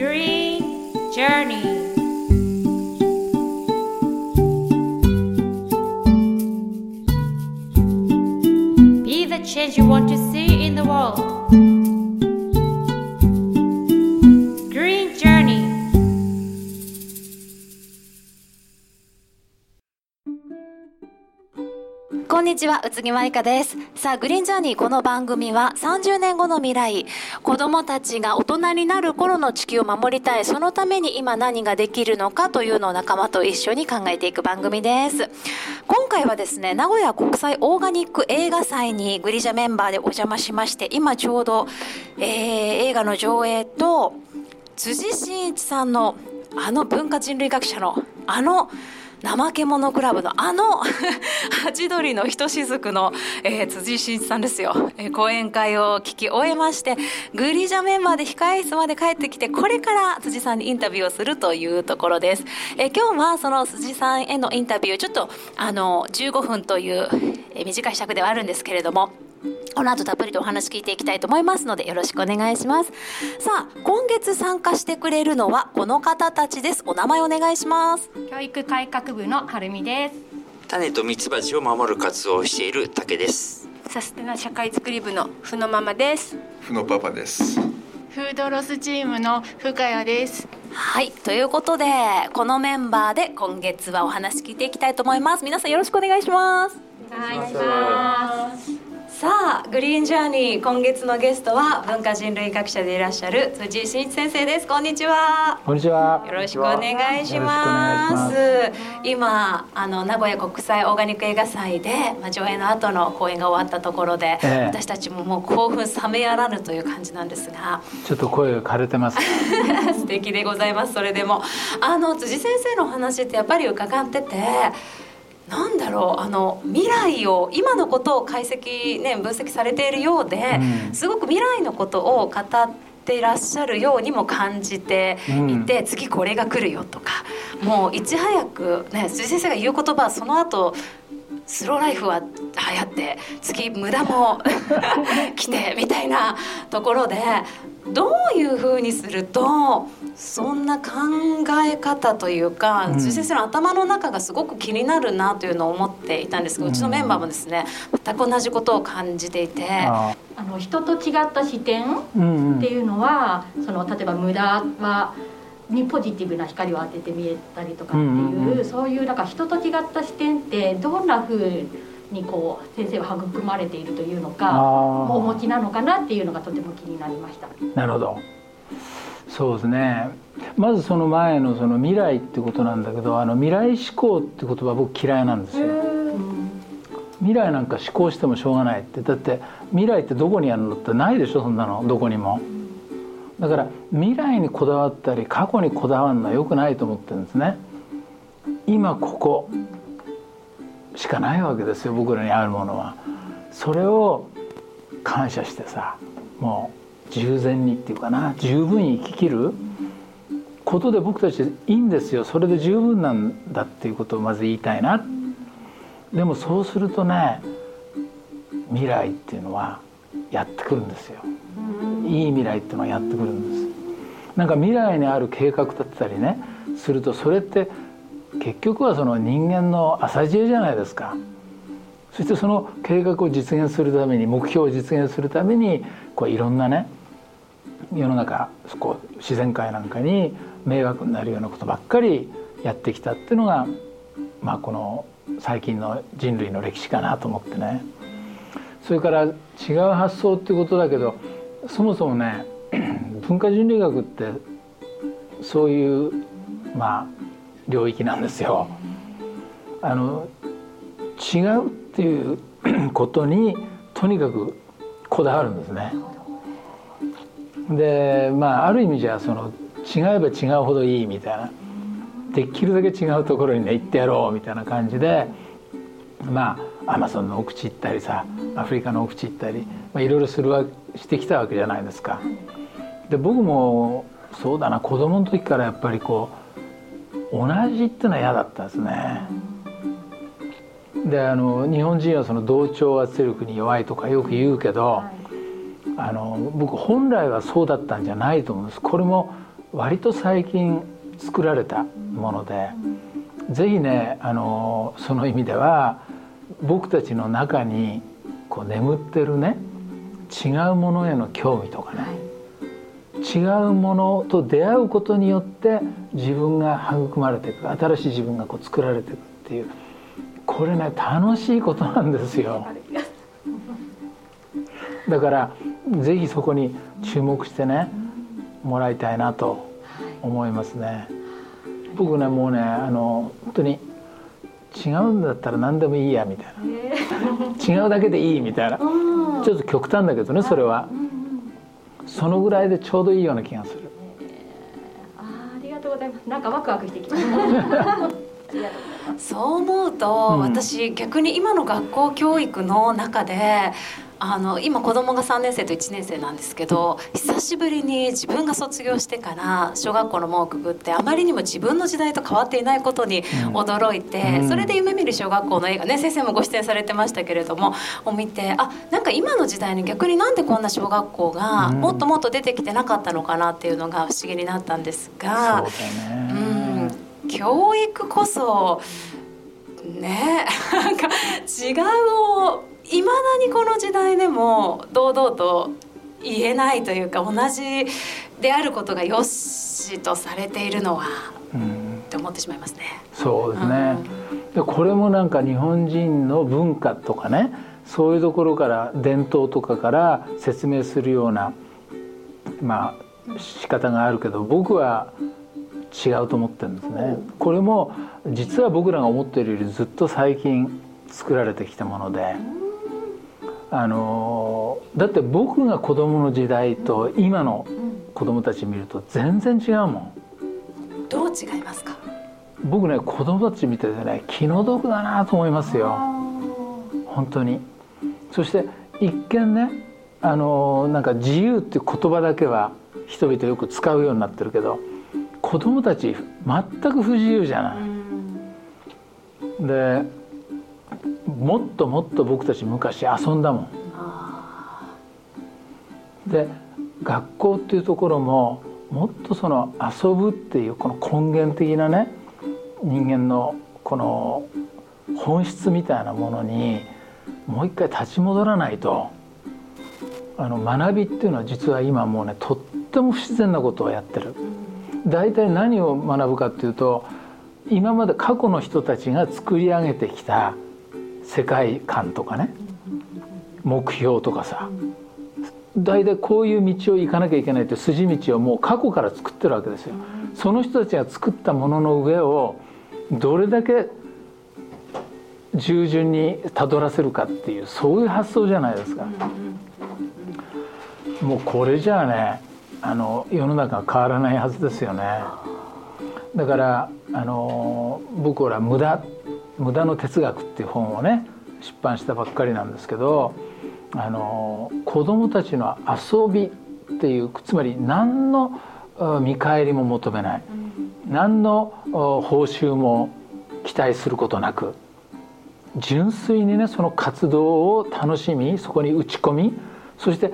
Green Journey. Be the change you want to see にちは、宇津木まりかです。さあ、グリーンジャーニーこの番組は30年後の未来、子供たちが大人になる頃の地球を守りたい、そのために今何ができるのかというのを仲間と一緒に考えていく番組です。今回はですね、名古屋国際オーガニック映画祭にグリジャメンバーでお邪魔しまして、今ちょうど、えー映画の上映と、辻真一さんのあの文化人類学者のあの怠け者クラブのあの ハチドリのひとしずくの、えー辻真一さんですよ、えー講演会を聞き終えましてグリジャメンバーで控え室まで帰ってきてこれから辻さんにインタビューをするというところです、えー今日はその辻さんへのインタビューちょっとあの15分という、え短い尺ではあるんですけれどもこの後たっぷりとお話聞いていきたいと思いますのでよろしくお願いします。さあ今月参加してくれるのはこの方たちです。お名前お願いします。教育改革部のはるみです。種とミツバチを守る活動をしている竹です。サステナ社会づくり部のふのママです。ふのパパです。フードロスチームの深谷です。はいということでこのメンバーで今月はお話聞いていきたいと思います。皆さんよろしくお願いします。お願いしますさあグリーンジャーニー今月のゲストは文化人類学者でいらっしゃる辻真一先生ですこんにちはこんにちは。よろしくお願いします。今あの名古屋国際オーガニック映画祭で、まあ、上映の後の公演が終わったところで、ええ私たちももう興奮冷めやらぬという感じなんですがちょっと声が枯れてます。素敵でございますそれでもあの辻先生のお話ってやっぱり伺ってて。なんだろうあの未来を今のことを解析ね分析されているようで、うん。すごく未来のことを語っていらっしゃるようにも感じていて、次これが来るよとかもういち早くね辻先生が言う言葉はその後スローライフは流行って次無駄も 来てみたいなところでどういうふうにするとそんな考え方というか、うん辻先生の頭の中がすごく気になるなというのを思っていたんですが、うちのメンバーもですね全く同じことを感じていて。ああの人と違った視点。っていうのはその例えば無駄はにポジティブな光を当てて見えたりとかっていう,、うんうんうんそういうなんか人と違った視点ってどんな風にこう先生は育まれているというのかお持あちなのかなっていうのがとても気になりました。あ、なるほど。そうですね。まずその前のその未来ってことなんだけど、あの未来思考って言葉僕嫌いなんですよ。未来なんか思考してもしょうがないってだって未来ってどこにあるのってないでしょそんなのどこにも。だから未来にこだわったり過去にこだわるのは良くないと思ってるんですね。今ここしかないわけですよ僕らにあるものは。それを感謝してさもう従前にっていうかな十分に生ききることで僕たちいいんですよ。それで十分なんだっていうことをまず言いたいな。でもそうするとね未来っていうのはやってくるんですよ。いい未来っていうのはやってくるんです。なんか未来にある計画立てたりねするとそれって結局はその人間の浅知恵じゃないですか。そしてその計画を実現するために目標を実現するためにこういろんなね世の中こう自然界なんかに迷惑になるようなことばっかりやってきたっていうのが、まあ、この最近の人類の歴史かなと思ってね。それから違う発想っていうことだけどそもそもね 文化人類学ってそういうまあ領域なんですよ。あの違うっていう ことにとにかくこだわるんですね。でまあある意味じゃその違えば違うほどいいみたいなできるだけ違うところにね行ってやろうみたいな感じでまあアマゾンの奥地行ったりさアフリカの奥地行ったり、まあ、いろいろするわしてきたわけじゃないですか。で僕もそうだな子供の時からやっぱりこう同じってのは嫌だったんですね。であの日本人はその同調圧力に弱いとかよく言うけど、あの僕本来はそうだったんじゃないと思うんです。これも割と最近作られたもので、ぜひねあのその意味では僕たちの中にこう眠ってるね違うものへの興味とかね、違うものと出会うことによって自分が育まれていく新しい自分がこう作られていくっていうこれね楽しいことなんですよ。だからぜひそこに注目してねもらいたいなと思いますね。僕ねもうねあの本当に違うんだったら何でもいいやみたいな。違うだけでいいみたいな。ちょっと極端だけどねそれはそのぐらいでちょうどいいような気がする。あーありがとうございます。なんかワクワクしてきました そう思うと、うん。私逆に今の学校教育の中であの今子供が3年生と1年生なんですけど久しぶりに自分が卒業してから小学校の門をくぐってあまりにも自分の時代と変わっていないことにうん。驚いて、うん。それで夢見る小学校の映画ね先生もご出演されてましたけれどもを見てあなんか今の時代に逆になんでこんな小学校がうん。もっともっと出てきてなかったのかなっていうのが不思議になったんですが。うね。ん。教育こそね なんか違うをいまだにこの時代でも堂々と言えないというか同じであることがよしとされているのはうんって思ってしまいますね。そうですね、でこれもなんか日本人の文化とかねそういうところから伝統とかから説明するようなまあ仕方があるけど僕は違うと思ってるんですね。これも実は僕らが思っているよりずっと最近作られてきたもので。あのだって僕が子供の時代と今の子供たち見ると全然違うもん。どう違いますか？僕ね子供たち見ててね気の毒だなと思いますよ。本当に。そして一見ねあのなんか自由っていう言葉だけは人々よく使うようになってるけど子供たち全く不自由じゃない。でもっともっと僕たち昔遊んだもんで学校っていうところももっとその遊ぶっていうこの根源的なね人間のこの本質みたいなものにもう一回立ち戻らないとあの学びっていうのは実は今もうねとっても不自然なことをやってる。大体何を学ぶかっていうと今まで過去の人たちが作り上げてきた世界観とかね目標とかさ大体こういう道を行かなきゃいけないって筋道をもう過去から作ってるわけですよ。その人たちが作ったものの上をどれだけ従順にたどらせるかっていうそういう発想じゃないですか。もうこれじゃあねあの世の中が変わらないはずですよね。だからあの僕ら無駄無駄の哲学っていう本をね出版したばっかりなんですけどあの子供たちの遊びっていうつまり何の見返りも求めない。何の報酬も期待することなく純粋にねその活動を楽しみそこに打ち込みそして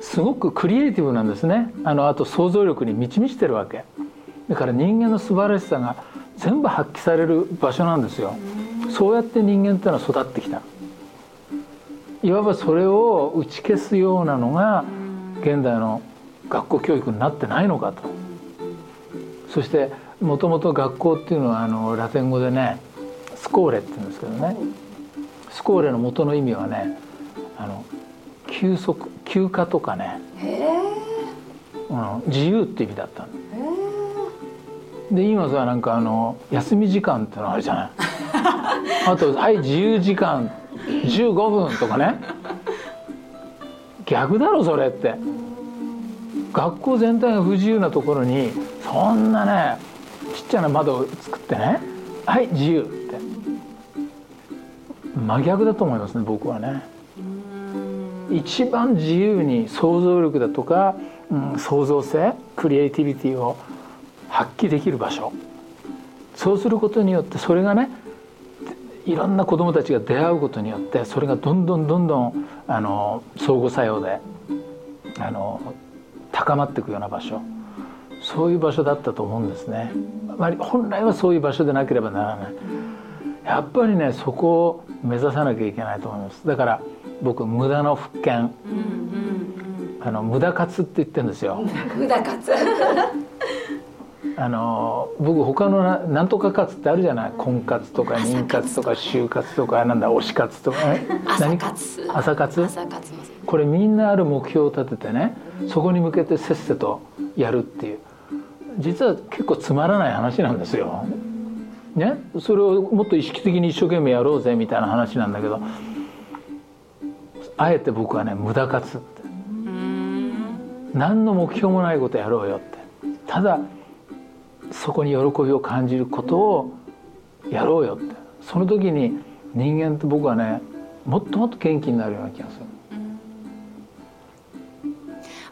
すごくクリエイティブなんですね。あのあと想像力に満ち満ちてるわけ。だから人間の素晴らしさが全部発揮される場所なんですよ。そうやって人間っていうのは育ってきた。いわばそれを打ち消すようなのが現代の学校教育になってないのかと。そしてもともと学校っていうのはあのラテン語でねスコーレって言うんですけどね。スコーレの元の意味はねあの休息休暇とかね、うん、自由って意味だったの。で今さなんかあの休み時間ってのあるじゃない。あとはい自由時間。15分とかね。逆だろそれって。学校全体が不自由なところにそんなねちっちゃな窓を作ってね。はい自由って。真逆だと思いますね僕はね。一番自由に想像力だとか、うん、創造性クリエイティビティを発揮できる場所。そうすることによってそれがねいろんな子どもたちが出会うことによってそれがどんどんどんどんあの相互作用であの高まっていくような場所。そういう場所だったと思うんですね、まあ、本来はそういう場所でなければならない。やっぱりねそこを目指さなきゃいけないと思います。だから僕無駄の復権、あの無駄活って言ってるんですよ。無駄活あの僕他のななんとか活ってあるじゃない？婚活とか妊活とか就活とかなんだ推し活とか。朝活。朝活。これみんなある目標を立ててねそこに向けてせっせとやるっていう。実は結構つまらない話なんですよ。ね、それをもっと意識的に一生懸命やろうぜみたいな話なんだけどあえて僕はね無駄活って。何の目標もないことやろうよって。ただそこに喜びを感じることをやろうよってその時に人間って僕はねもっともっと元気になるような気がする。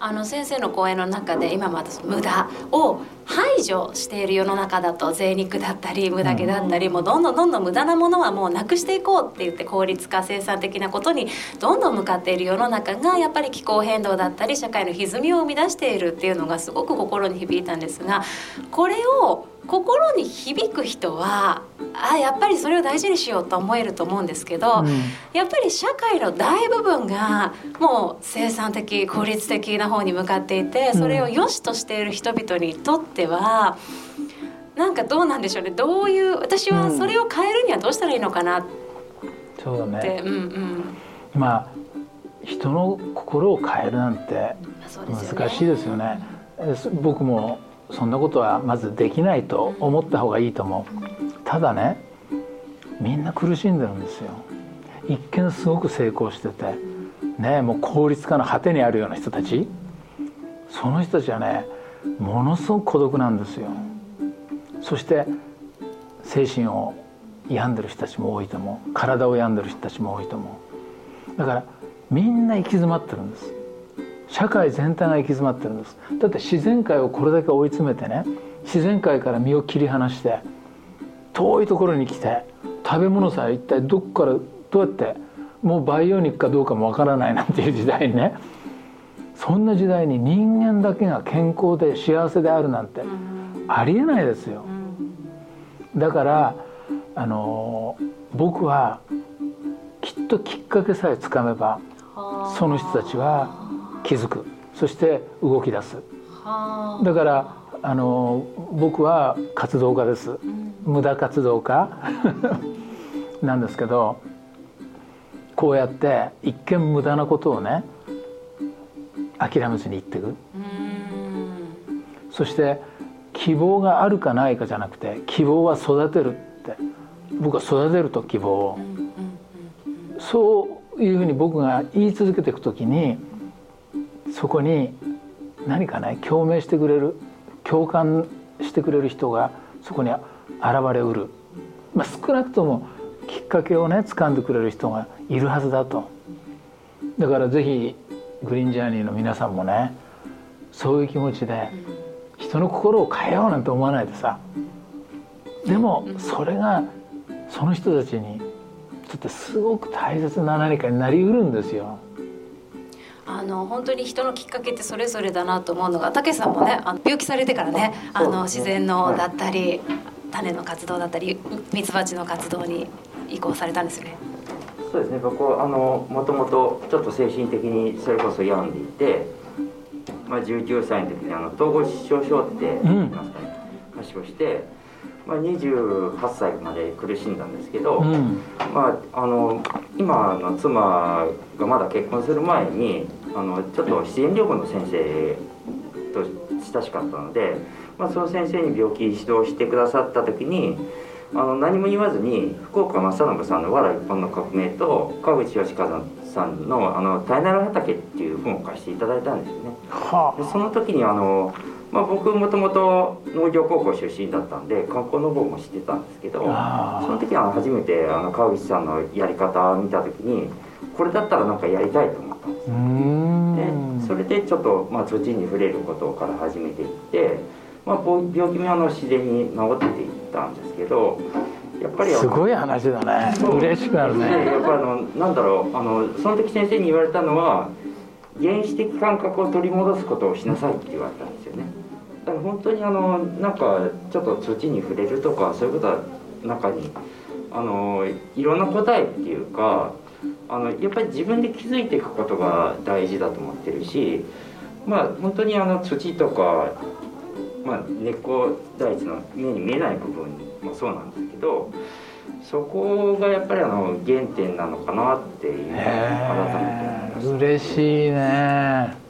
あの先生の講演の中で今また無駄を排除している世の中だと贅肉だったり無駄毛だったり、もうどん。どんどんどん無駄なものはもうなくしていこうって言って効率化生産的なことにどんどん向かっている世の中がやっぱり気候変動だったり社会の歪みを生み出しているっていうのがすごく心に響いたんですがこれを心に響く人はあやっぱりそれを大事にしようと思えると思うんですけど、うん。やっぱり社会の大部分がもう生産的効率的な方に向かっていてそれを良しとしている人々にとっては、なんかどうなんでしょうね。どういう私はそれを変えるにはどうしたらいいのかなっそうだて、ね。うんうんまあ人の心を変えるなんて難しいですよね。えそ僕もそんなことはまずできないと思った方がいいと思う。ただねみんな苦しんでるんですよ。一見すごく成功してて。ねもう効率化の果てにあるような人たち。その人たちはねものすごく孤独なんですよ。そして精神を病んでる人たちも多いと思う。体を病んでる人たちも多いと思う。だからみんな行き詰まってるんです。社会全体が行き詰まってるんです。だって自然界をこれだけ追い詰めてね自然界から身を切り離して遠いところに来て食べ物さえ一体どこからどうやってもう培養肉かどうかもわからないなんていう時代にねそんな時代に人間だけが健康で幸せであるなんてありえないですよ。だからあの僕はきっときっかけさえつかめばその人たちは気づく。そして動き出す。だからあの僕は活動家です。無駄活動家。なんですけどこうやって一見無駄なことをね諦めずに言っていくそして希望があるかないかじゃなくて希望は育てるって。僕は育てると希望を。そういうふうに僕が言い続けていくときにそこに何かね共鳴してくれる。共感してくれる人がそこに現れうる、まあ、少なくともきっかけをね掴んでくれる人がいるはずだと。だからぜひグリーンジャーニーの皆さんもねそういう気持ちで人の心を変えようなんて思わないでさでもそれがその人たちにとってすごく大切な何かになりうるんですよ。あの本当に人のきっかけってそれぞれだなと思うのがたけさんもねあの病気されてからねあの自然のだったり種の活動だったりミツバチの活動に移行されたんですよね。そうですね。僕はあのもともとちょっと精神的にそれこそ病んでいて、まあ、19歳の時にあの統合失調症って言いますかね、発症して、まあ、28歳まで苦しんだんですけど、うん。まあ、あの今の妻がまだ結婚する前にあのちょっと自然療法の先生と親しかったので、まあ、その先生に病気指導してくださった時にあの何も言わずに福岡正信さんの「わら一本の革命」と川口義和さんの「あの大なる畑」っていう本を貸していただいたんですよね。はでその時にあの、まあ、僕もともと農業高校出身だったんで観光農法も知ってたんですけどその時は初めてあの川口さんのやり方を見た時にこれだったらなんかやりたいと思ったんですでそれでちょっと、まあ、土に触れることから始めていって、まあ、病気もあの自然に治っていったんですけどやっぱりすごい話だね。嬉しくなるでね。やっぱりあのなんだろうあのその時先生に言われたのは原始的感覚を取り戻すことをしなさいって言われたんですよね。だから本当にあのなんかちょっと土に触れるとかそういうことは中にあのいろんな答えっていうかあのやっぱり自分で気づいていくことが大事だと思ってるしまあ本当にあの土とか、まあ、根っこ大地の目に見えない部分もそうなんですけどそこがやっぱりあの原点なのかなっていう改めて思いました。嬉しいね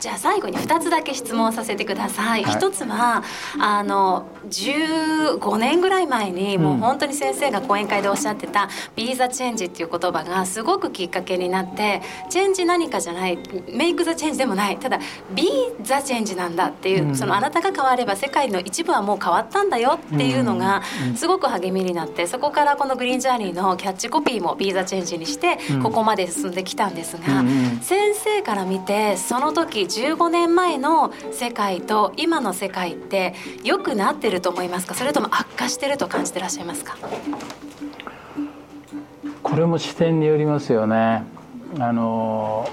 じゃあ最後に2つだけ質問させてください、はい。一つはあの15年ぐらい前に、もう本当に先生が講演会でおっしゃってた「Be the Change」っていう言葉がすごくきっかけになってチェンジ何かじゃないメイク・ザ・チェンジでもない。ただ「Be the Change」なんだっていう、うん。そのあなたが変われば世界の一部はもう変わったんだよっていうのがすごく励みになってそこからこのグリーンジャーニーのキャッチコピーも「Be the Change」にしてうん。ここまで進んできたんですが、うんうん。先生から見てその時15年前の世界と今の世界って良くなってると思いますか？それとも悪化してると感じてらっしゃいますか？これも視点によりますよね。あの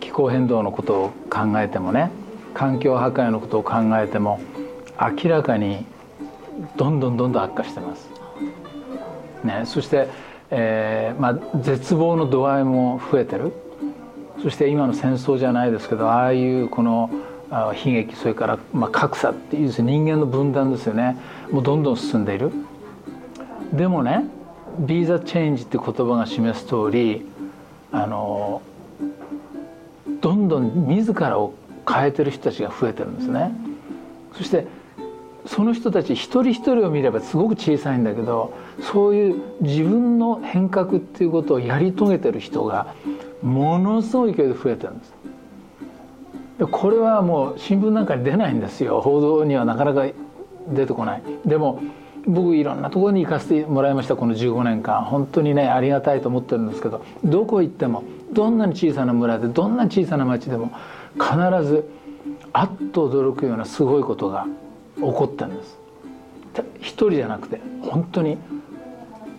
気候変動のことを考えてもね環境破壊のことを考えても明らかにどんどんどんどん悪化してます、ね、そして、えーまあ、絶望の度合いも増えてる。そして今の戦争じゃないですけどああいうこの悲劇それから、まあ、格差っていう人間の分断ですよね。もうどんどん進んでいる。でもね「Be the Change」って言葉が示す通りあのどんどん自らを変えてる人たちが増えてるんですね。そしてその人たち一人一人を見ればすごく小さいんだけどそういう自分の変革っていうことをやり遂げてる人がものすごい勢いで増えてるんです。でこれはもう新聞なんかに出ないんですよ。報道にはなかなか出てこない。でも僕いろんなところに行かせてもらいました。この15年間。本当にねありがたいと思ってるんですけどどこ行ってもどんなに小さな村でどんな小さな町でも必ずあっと驚くようなすごいことが起こってるんです。一人じゃなくて本当に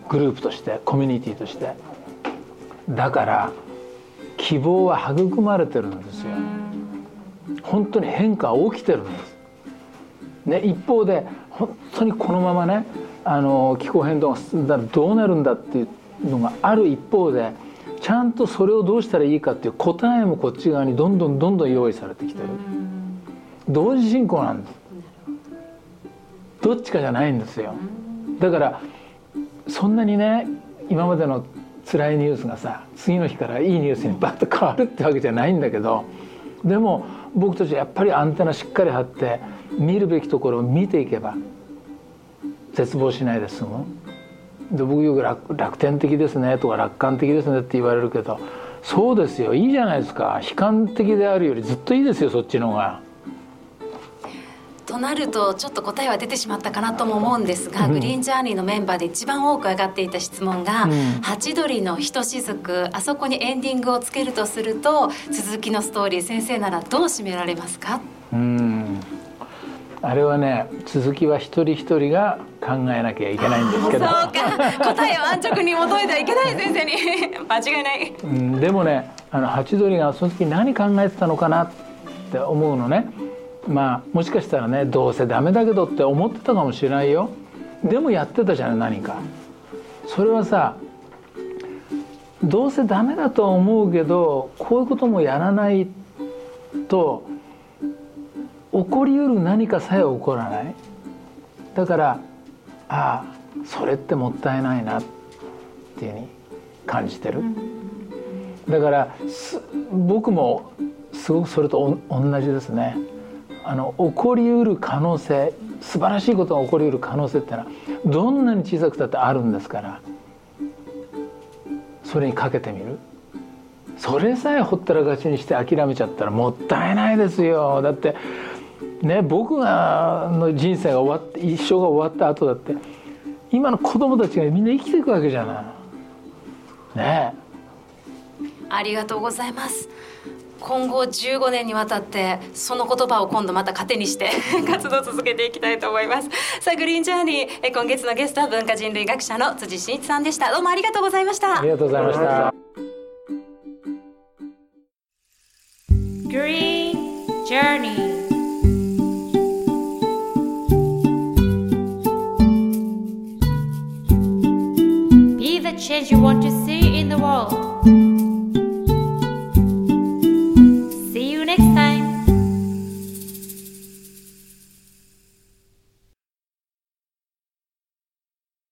グループとしてコミュニティとして。だから希望は育まれてるんですよ。本当に変化起きてるんです。ね、一方で本当にこのままねあの気候変動が進んだらどうなるんだっていうのがある一方でちゃんとそれをどうしたらいいかっていう答えもこっち側にどんどんどんどん用意されてきてる。同時進行なんです。どっちかじゃないんですよ。だからそんなにね今までの辛いニュースがさ次の日からいいニュースにバッと変わるってわけじゃないんだけどでも僕たちはやっぱりアンテナしっかり張って見るべきところを見ていけば絶望しないで済む。で僕よく楽楽天的ですねとか楽観的ですねって言われるけどそうですよ。いいじゃないですか。悲観的であるよりずっといいですよそっちの方が。となるとちょっと答えは出てしまったかなとも思うんですが、うん。グリーンジャーニーのメンバーで一番多く上がっていた質問が「うん。ハチドリのひとしずく」あそこにエンディングをつけるとすると続きのストーリー先生ならどう締められますか？うん。あれはね続きは一人一人が考えなきゃいけないんですけど。そうか。答えを安直に求めてはいけない先生に。間違いない。うん、でもねあのハチドリがその時何考えてたのかなって思うのねまあもしかしたらねどうせダメだけどって思ってたかもしれないよ。でもやってたじゃない何か。それはさどうせダメだとは思うけどこういうこともやらないと起こりうる何かさえ起こらない。だからああそれってもったいないなっていうふうに感じてる。だからす僕もすごくそれとお同じですねあの起こりうる可能性素晴らしいことが起こりうる可能性ってのはどんなに小さくたってあるんですからそれにかけてみる。それさえほったらかしにして諦めちゃったらもったいないですよ。だってね僕がの人生が終わって一生が終わった後だって今の子供たちがみんな生きていくわけじゃない。ね。ありがとうございます。今後15年にわたってその言葉を今度また糧にして 活動を続けていきたいと思います。さあグリーンジャーニーえ今月のゲストは文化人類学者の辻真一さんでした。どうもありがとうございました。ありがとうございました。グリーンジャーニー「Be the change you want to see in the world.